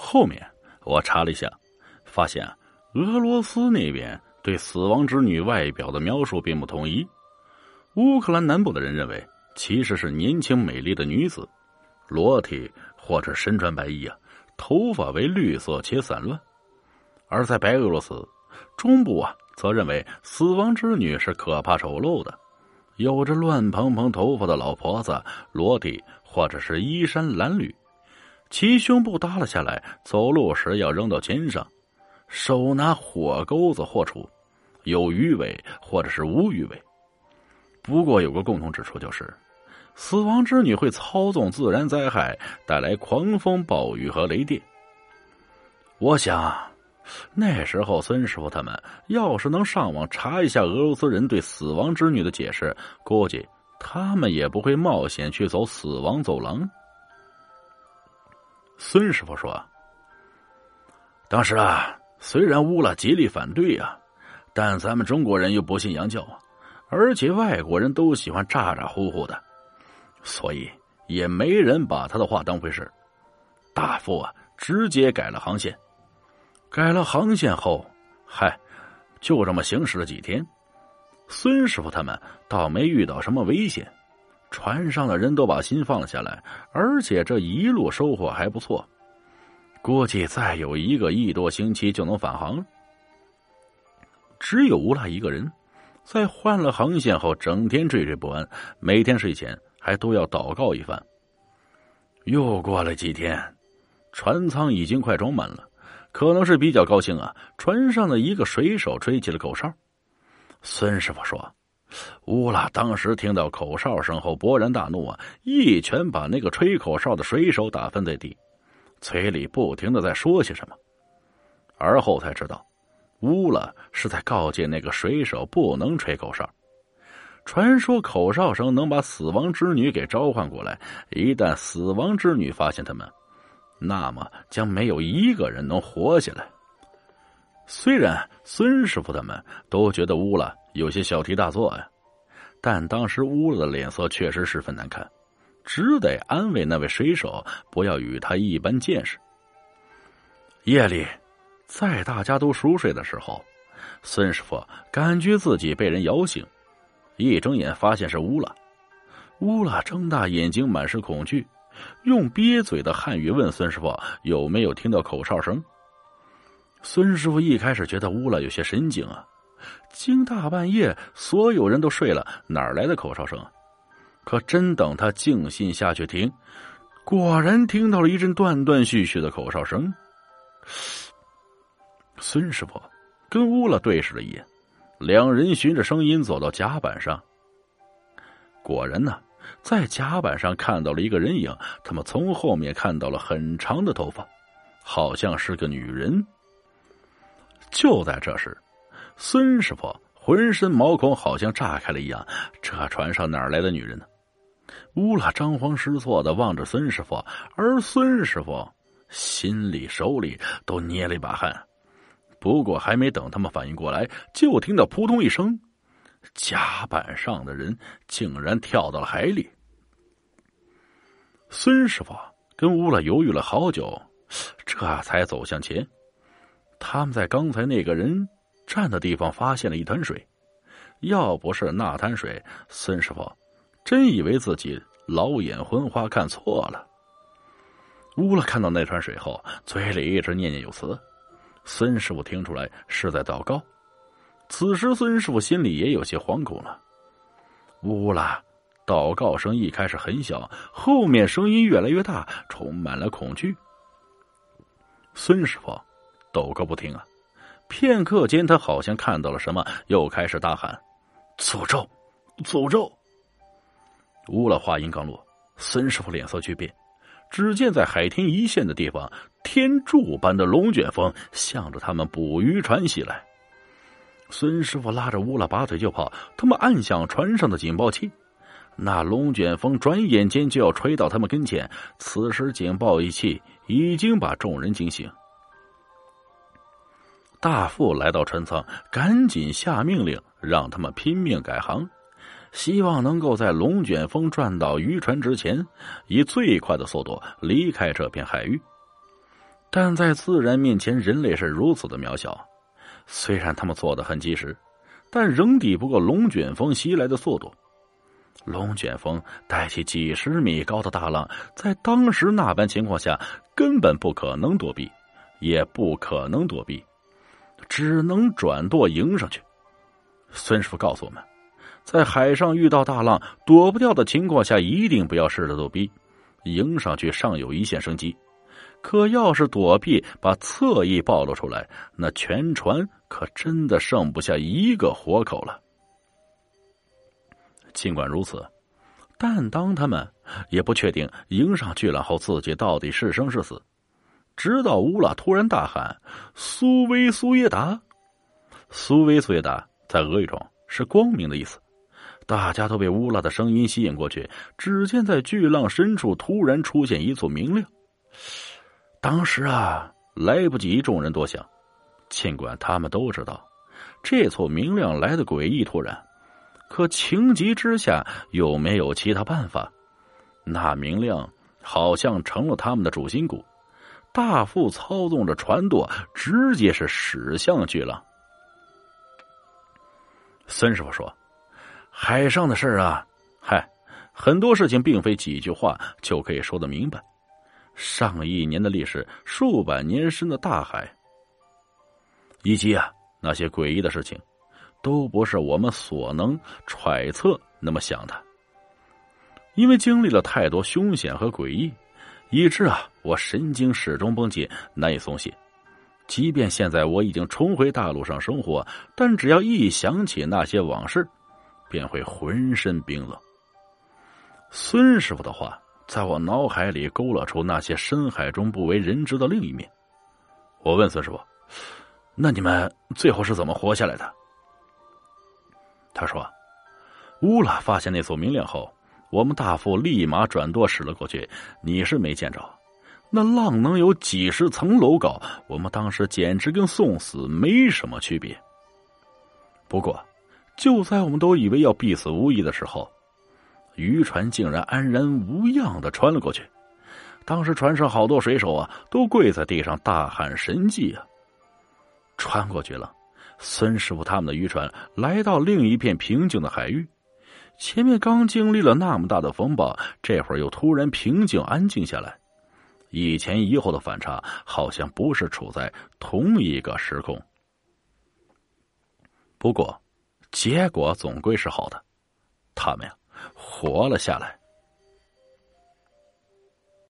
后面我查了一下，发现俄罗斯那边对死亡之女外表的描述并不统一。乌克兰南部的人认为，其实是年轻美丽的女子，裸体或者身穿白衣啊，头发为绿色且散乱；而在白俄罗斯中部啊，则认为死亡之女是可怕丑陋的，有着乱蓬蓬头发的老婆子，裸体或者是衣衫褴褛。其胸部耷拉下来，走路时要扔到肩上，手拿火钩子或杵，有鱼尾或者是无鱼尾。不过有个共同之处就是，死亡之女会操纵自然灾害，带来狂风暴雨和雷电。我想，那时候孙师傅他们要是能上网查一下俄罗斯人对死亡之女的解释，估计他们也不会冒险去走死亡走廊。孙师傅说：“当时啊，虽然乌拉极力反对啊，但咱们中国人又不信洋教啊，而且外国人都喜欢咋咋呼呼的，所以也没人把他的话当回事。大副啊，直接改了航线。改了航线后，嗨，就这么行驶了几天。孙师傅他们倒没遇到什么危险。”船上的人都把心放了下来，而且这一路收获还不错，估计再有一个一多星期就能返航了。只有乌拉一个人，在换了航线后，整天惴惴不安，每天睡前还都要祷告一番。又过了几天，船舱已经快装满了，可能是比较高兴啊，船上的一个水手吹起了口哨。孙师傅说。乌拉当时听到口哨声后勃然大怒啊！一拳把那个吹口哨的水手打翻在地，嘴里不停的在说些什么。而后才知道，乌拉是在告诫那个水手不能吹口哨。传说口哨声能把死亡之女给召唤过来，一旦死亡之女发现他们，那么将没有一个人能活下来。虽然孙师傅他们都觉得乌拉。有些小题大做呀，但当时乌拉的脸色确实十分难看，只得安慰那位水手不要与他一般见识。夜里，在大家都熟睡的时候，孙师傅感觉自己被人摇醒，一睁眼发现是乌拉。乌拉睁大眼睛，满是恐惧，用憋嘴的汉语问孙师傅有没有听到口哨声。孙师傅一开始觉得乌拉有些神经啊。经大半夜，所有人都睡了，哪来的口哨声？可真等他静心下去听，果然听到了一阵断断续续的口哨声。孙师傅跟乌拉对视了一眼，两人循着声音走到甲板上。果然呢，在甲板上看到了一个人影，他们从后面看到了很长的头发，好像是个女人。就在这时。孙师傅浑身毛孔好像炸开了一样，这船上哪来的女人呢？乌拉张慌失措的望着孙师傅，而孙师傅心里手里都捏了一把汗。不过还没等他们反应过来，就听到扑通一声，甲板上的人竟然跳到了海里。孙师傅跟乌拉犹豫了好久，这才走向前。他们在刚才那个人。站的地方发现了一滩水，要不是那滩水，孙师傅真以为自己老眼昏花看错了。乌拉看到那滩水后，嘴里一直念念有词。孙师傅听出来是在祷告。此时，孙师傅心里也有些惶恐了。乌拉祷告声一开始很小，后面声音越来越大，充满了恐惧。孙师傅抖个不停啊。片刻间，他好像看到了什么，又开始大喊：“诅咒，诅咒！”乌拉话音刚落，孙师傅脸色巨变。只见在海天一线的地方，天柱般的龙卷风向着他们捕鱼船袭来。孙师傅拉着乌拉拔腿就跑，他们按响船上的警报器，那龙卷风转眼间就要吹到他们跟前。此时警报一器已经把众人惊醒。大副来到船舱，赶紧下命令，让他们拼命改航，希望能够在龙卷风转到渔船之前，以最快的速度离开这片海域。但在自然面前，人类是如此的渺小。虽然他们做的很及时，但仍抵不过龙卷风袭来的速度。龙卷风带起几十米高的大浪，在当时那般情况下，根本不可能躲避，也不可能躲避，只能转舵迎上去。孙师傅告诉我们，在海上遇到大浪躲不掉的情况下，一定不要试着躲避，迎上去尚有一线生机。可要是躲避，把侧翼暴露出来，那全船可真的剩不下一个活口了。尽管如此，但当他们也不确定迎上去了后自己到底是生是死。直到乌拉突然大喊：“苏维苏耶达！”苏维苏耶达在俄语中是光明的意思。大家都被乌拉的声音吸引过去。只见在巨浪深处突然出现一簇明亮。当时啊，来不及众人多想。尽管他们都知道，这簇明亮来的诡异突然。可情急之下，又没有其他办法。那明亮好像成了他们的主心骨，大副操纵着船舵，直接是驶向巨浪。孙师傅说：“海上的事啊，嗨，很多事情并非几句话就可以说得明白。上亿年的历史，数百年深的大海，以及啊那些诡异的事情。”都不是我们所能揣测那么想的，因为经历了太多凶险和诡异，以致啊，我神经始终绷紧，难以松懈。即便现在我已经重回大陆上生活，但只要一想起那些往事，便会浑身冰冷。孙师傅的话在我脑海里勾勒出那些深海中不为人知的另一面。我问孙师傅：“那你们最后是怎么活下来的？”他说：“乌拉发现那座明亮后，我们大副立马转舵驶了过去。你是没见着，那浪能有几十层楼高，我们当时简直跟送死没什么区别。不过，就在我们都以为要必死无疑的时候，渔船竟然安然无恙的穿了过去。当时船上好多水手啊，都跪在地上大喊神迹啊！穿过去了。”孙师傅他们的渔船来到另一片平静的海域，前面刚经历了那么大的风暴，这会儿又突然平静安静下来，一前一后的反差，好像不是处在同一个时空。不过，结果总归是好的，他们呀，活了下来。